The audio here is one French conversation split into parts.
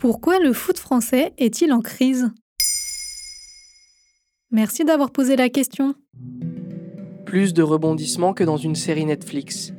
Pourquoi le foot français est-il en crise? Merci d'avoir posé la question. Plus de rebondissements que dans une série Netflix.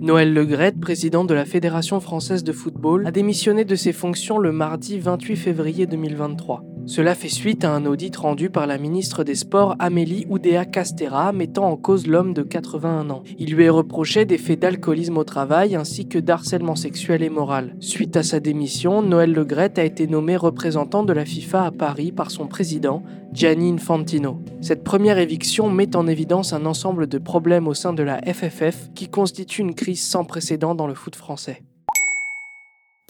Noël Legrette, président de la Fédération française de football, a démissionné de ses fonctions le mardi 28 février 2023. Cela fait suite à un audit rendu par la ministre des Sports Amélie Oudéa Castera mettant en cause l'homme de 81 ans. Il lui est reproché des faits d'alcoolisme au travail ainsi que d'harcèlement sexuel et moral. Suite à sa démission, Noël Legrette a été nommé représentant de la FIFA à Paris par son président, Gianni Infantino. Cette première éviction met en évidence un ensemble de problèmes au sein de la FFF qui constitue une crise sans précédent dans le foot français.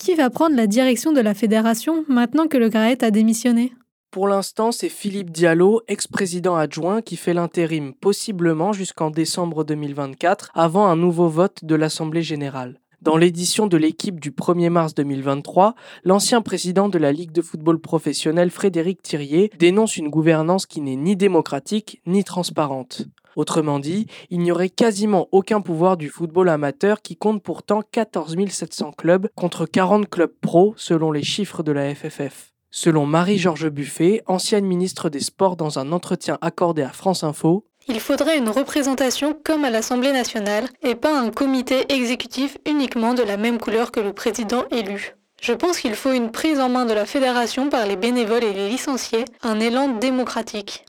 Qui va prendre la direction de la fédération maintenant que le Graet a démissionné Pour l'instant, c'est Philippe Diallo, ex-président adjoint, qui fait l'intérim, possiblement jusqu'en décembre 2024, avant un nouveau vote de l'Assemblée générale. Dans l'édition de l'équipe du 1er mars 2023, l'ancien président de la Ligue de football professionnel Frédéric Thirier dénonce une gouvernance qui n'est ni démocratique ni transparente. Autrement dit, il n'y aurait quasiment aucun pouvoir du football amateur qui compte pourtant 14 700 clubs contre 40 clubs pro selon les chiffres de la FFF. Selon Marie-Georges Buffet, ancienne ministre des Sports dans un entretien accordé à France Info, il faudrait une représentation comme à l'Assemblée nationale et pas un comité exécutif uniquement de la même couleur que le président élu. Je pense qu'il faut une prise en main de la fédération par les bénévoles et les licenciés, un élan démocratique.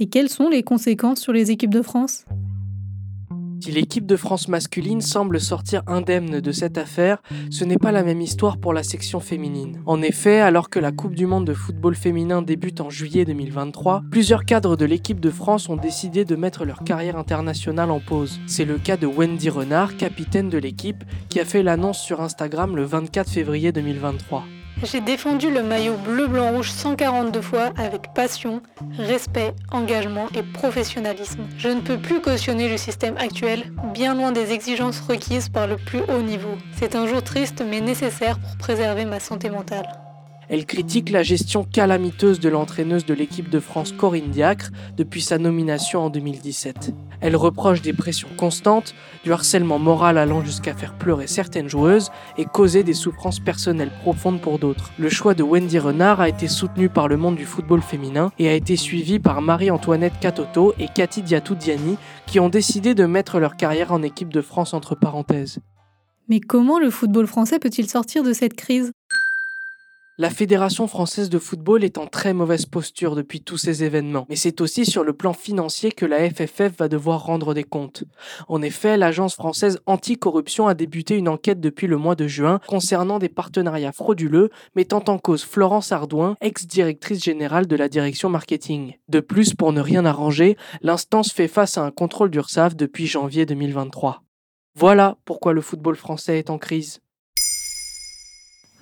Et quelles sont les conséquences sur les équipes de France? Si l'équipe de France masculine semble sortir indemne de cette affaire, ce n'est pas la même histoire pour la section féminine. En effet, alors que la Coupe du Monde de football féminin débute en juillet 2023, plusieurs cadres de l'équipe de France ont décidé de mettre leur carrière internationale en pause. C'est le cas de Wendy Renard, capitaine de l'équipe, qui a fait l'annonce sur Instagram le 24 février 2023. J'ai défendu le maillot bleu-blanc-rouge 142 fois avec passion, respect, engagement et professionnalisme. Je ne peux plus cautionner le système actuel, bien loin des exigences requises par le plus haut niveau. C'est un jour triste mais nécessaire pour préserver ma santé mentale. Elle critique la gestion calamiteuse de l'entraîneuse de l'équipe de France Corinne Diacre depuis sa nomination en 2017. Elle reproche des pressions constantes, du harcèlement moral allant jusqu'à faire pleurer certaines joueuses et causer des souffrances personnelles profondes pour d'autres. Le choix de Wendy Renard a été soutenu par le monde du football féminin et a été suivi par Marie-Antoinette Catoto et Cathy Diatou-Diani qui ont décidé de mettre leur carrière en équipe de France entre parenthèses. Mais comment le football français peut-il sortir de cette crise? La Fédération française de football est en très mauvaise posture depuis tous ces événements, mais c'est aussi sur le plan financier que la FFF va devoir rendre des comptes. En effet, l'agence française anticorruption a débuté une enquête depuis le mois de juin concernant des partenariats frauduleux mettant en cause Florence Ardouin, ex-directrice générale de la direction marketing. De plus, pour ne rien arranger, l'instance fait face à un contrôle d'URSAF depuis janvier 2023. Voilà pourquoi le football français est en crise.